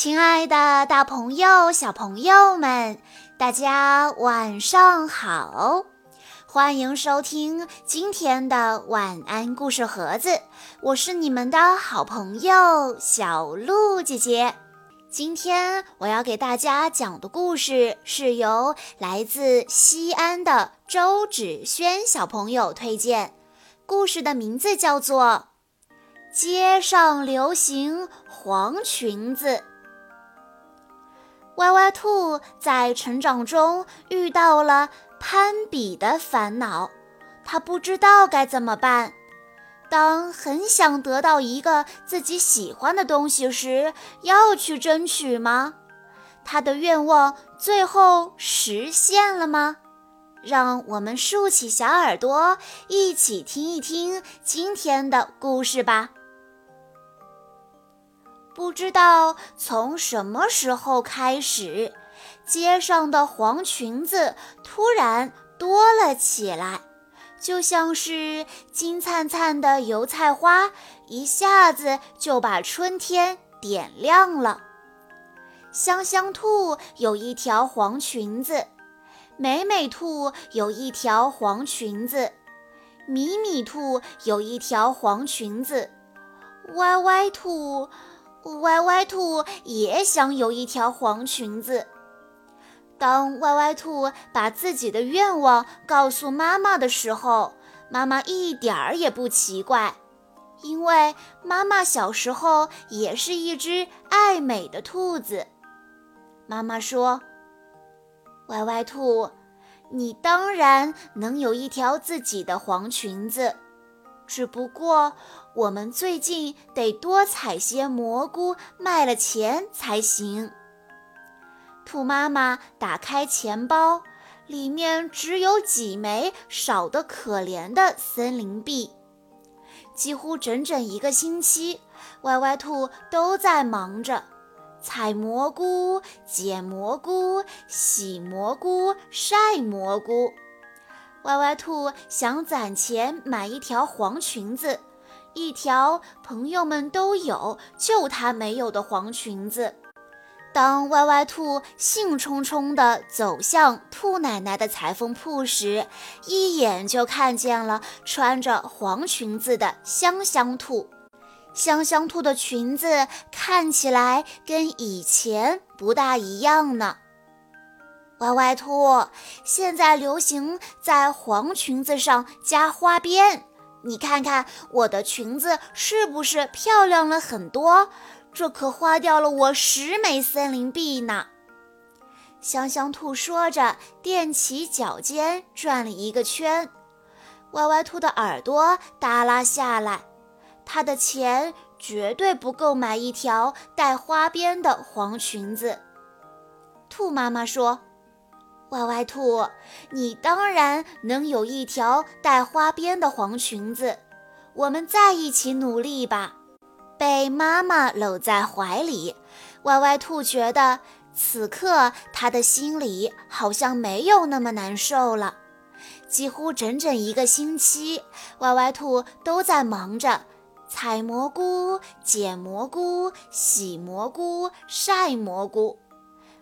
亲爱的，大朋友、小朋友们，大家晚上好！欢迎收听今天的晚安故事盒子，我是你们的好朋友小鹿姐姐。今天我要给大家讲的故事是由来自西安的周芷萱小朋友推荐，故事的名字叫做《街上流行黄裙子》。歪歪兔在成长中遇到了攀比的烦恼，他不知道该怎么办。当很想得到一个自己喜欢的东西时，要去争取吗？他的愿望最后实现了吗？让我们竖起小耳朵，一起听一听今天的故事吧。不知道从什么时候开始，街上的黄裙子突然多了起来，就像是金灿灿的油菜花，一下子就把春天点亮了。香香兔有一条黄裙子，美美兔有一条黄裙子，米米兔有一条黄裙子，歪歪兔。歪歪兔也想有一条黄裙子。当歪歪兔把自己的愿望告诉妈妈的时候，妈妈一点儿也不奇怪，因为妈妈小时候也是一只爱美的兔子。妈妈说：“歪歪兔，你当然能有一条自己的黄裙子。”只不过，我们最近得多采些蘑菇，卖了钱才行。兔妈妈打开钱包，里面只有几枚少得可怜的森林币。几乎整整一个星期，歪歪兔都在忙着采蘑菇、捡蘑菇、洗蘑菇、晒蘑菇。歪歪兔想攒钱买一条黄裙子，一条朋友们都有，就他没有的黄裙子。当歪歪兔兴冲冲地走向兔奶奶的裁缝铺时，一眼就看见了穿着黄裙子的香香兔。香香兔的裙子看起来跟以前不大一样呢。歪歪兔，现在流行在黄裙子上加花边，你看看我的裙子是不是漂亮了很多？这可花掉了我十枚森林币呢。香香兔说着，踮起脚尖转了一个圈。歪歪兔的耳朵耷拉下来，他的钱绝对不够买一条带花边的黄裙子。兔妈妈说。歪歪兔，你当然能有一条带花边的黄裙子。我们再一起努力吧。被妈妈搂在怀里，歪歪兔觉得此刻他的心里好像没有那么难受了。几乎整整一个星期，歪歪兔都在忙着采蘑菇、捡蘑菇、洗蘑菇、晒蘑菇。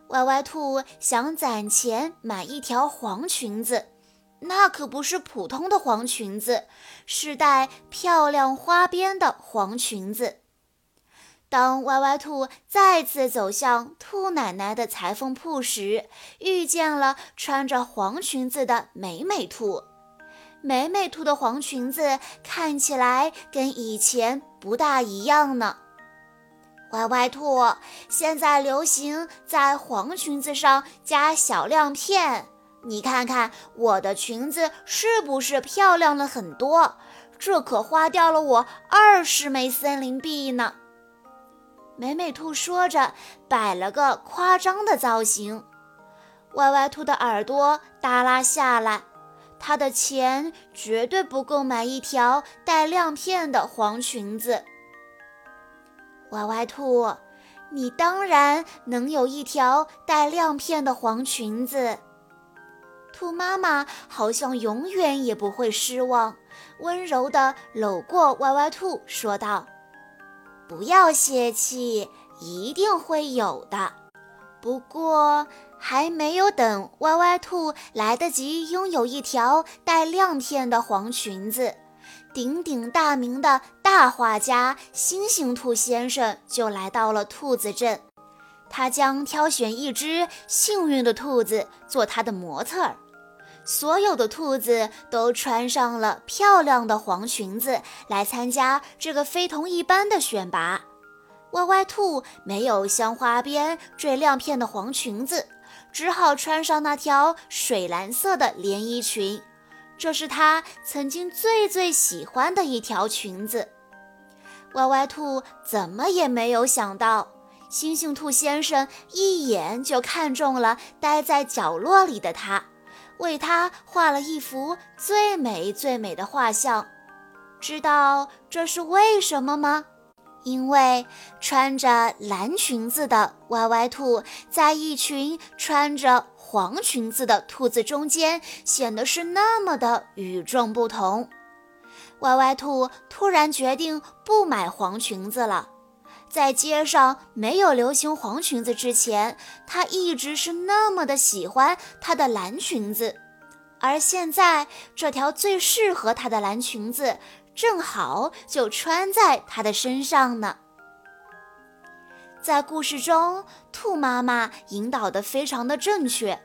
歪歪兔想攒钱买一条黄裙子，那可不是普通的黄裙子，是带漂亮花边的黄裙子。当歪歪兔再次走向兔奶奶的裁缝铺时，遇见了穿着黄裙子的美美兔。美美兔的黄裙子看起来跟以前不大一样呢。歪歪兔，现在流行在黄裙子上加小亮片，你看看我的裙子是不是漂亮了很多？这可花掉了我二十枚森林币呢。美美兔说着，摆了个夸张的造型。歪歪兔的耳朵耷拉下来，他的钱绝对不够买一条带亮片的黄裙子。歪歪兔，你当然能有一条带亮片的黄裙子。兔妈妈好像永远也不会失望，温柔地搂过歪歪兔，说道：“不要泄气，一定会有的。不过，还没有等歪歪兔来得及拥有一条带亮片的黄裙子，鼎鼎大名的大画家星星兔先生就来到了兔子镇。他将挑选一只幸运的兔子做他的模特儿。所有的兔子都穿上了漂亮的黄裙子来参加这个非同一般的选拔。歪歪兔没有镶花边、缀亮片的黄裙子，只好穿上那条水蓝色的连衣裙。这是他曾经最最喜欢的一条裙子。歪歪兔怎么也没有想到，星星兔先生一眼就看中了待在角落里的他。为他画了一幅最美最美的画像，知道这是为什么吗？因为穿着蓝裙子的歪歪兔，在一群穿着黄裙子的兔子中间，显得是那么的与众不同。歪歪兔突然决定不买黄裙子了。在街上没有流行黄裙子之前，她一直是那么的喜欢她的蓝裙子，而现在这条最适合她的蓝裙子正好就穿在她的身上呢。在故事中，兔妈妈引导的非常的正确，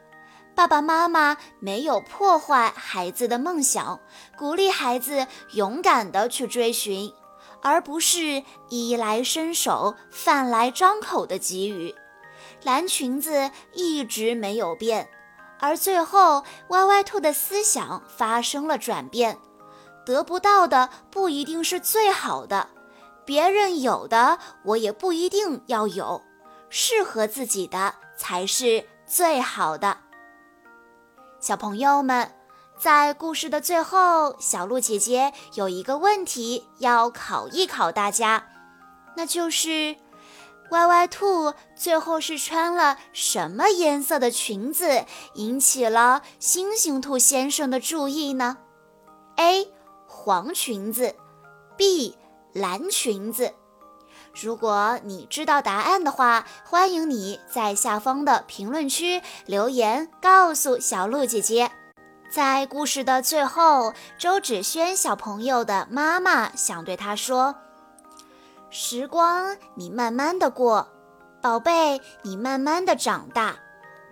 爸爸妈妈没有破坏孩子的梦想，鼓励孩子勇敢的去追寻。而不是衣来伸手、饭来张口的给予，蓝裙子一直没有变，而最后歪歪兔的思想发生了转变，得不到的不一定是最好的，别人有的我也不一定要有，适合自己的才是最好的。小朋友们。在故事的最后，小鹿姐姐有一个问题要考一考大家，那就是歪歪兔最后是穿了什么颜色的裙子引起了星星兔先生的注意呢？A. 黄裙子，B. 蓝裙子。如果你知道答案的话，欢迎你在下方的评论区留言告诉小鹿姐姐。在故事的最后，周芷萱小朋友的妈妈想对她说：“时光，你慢慢的过，宝贝，你慢慢的长大。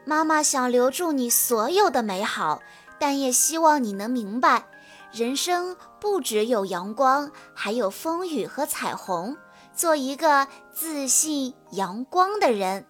妈妈想留住你所有的美好，但也希望你能明白，人生不只有阳光，还有风雨和彩虹。做一个自信、阳光的人。”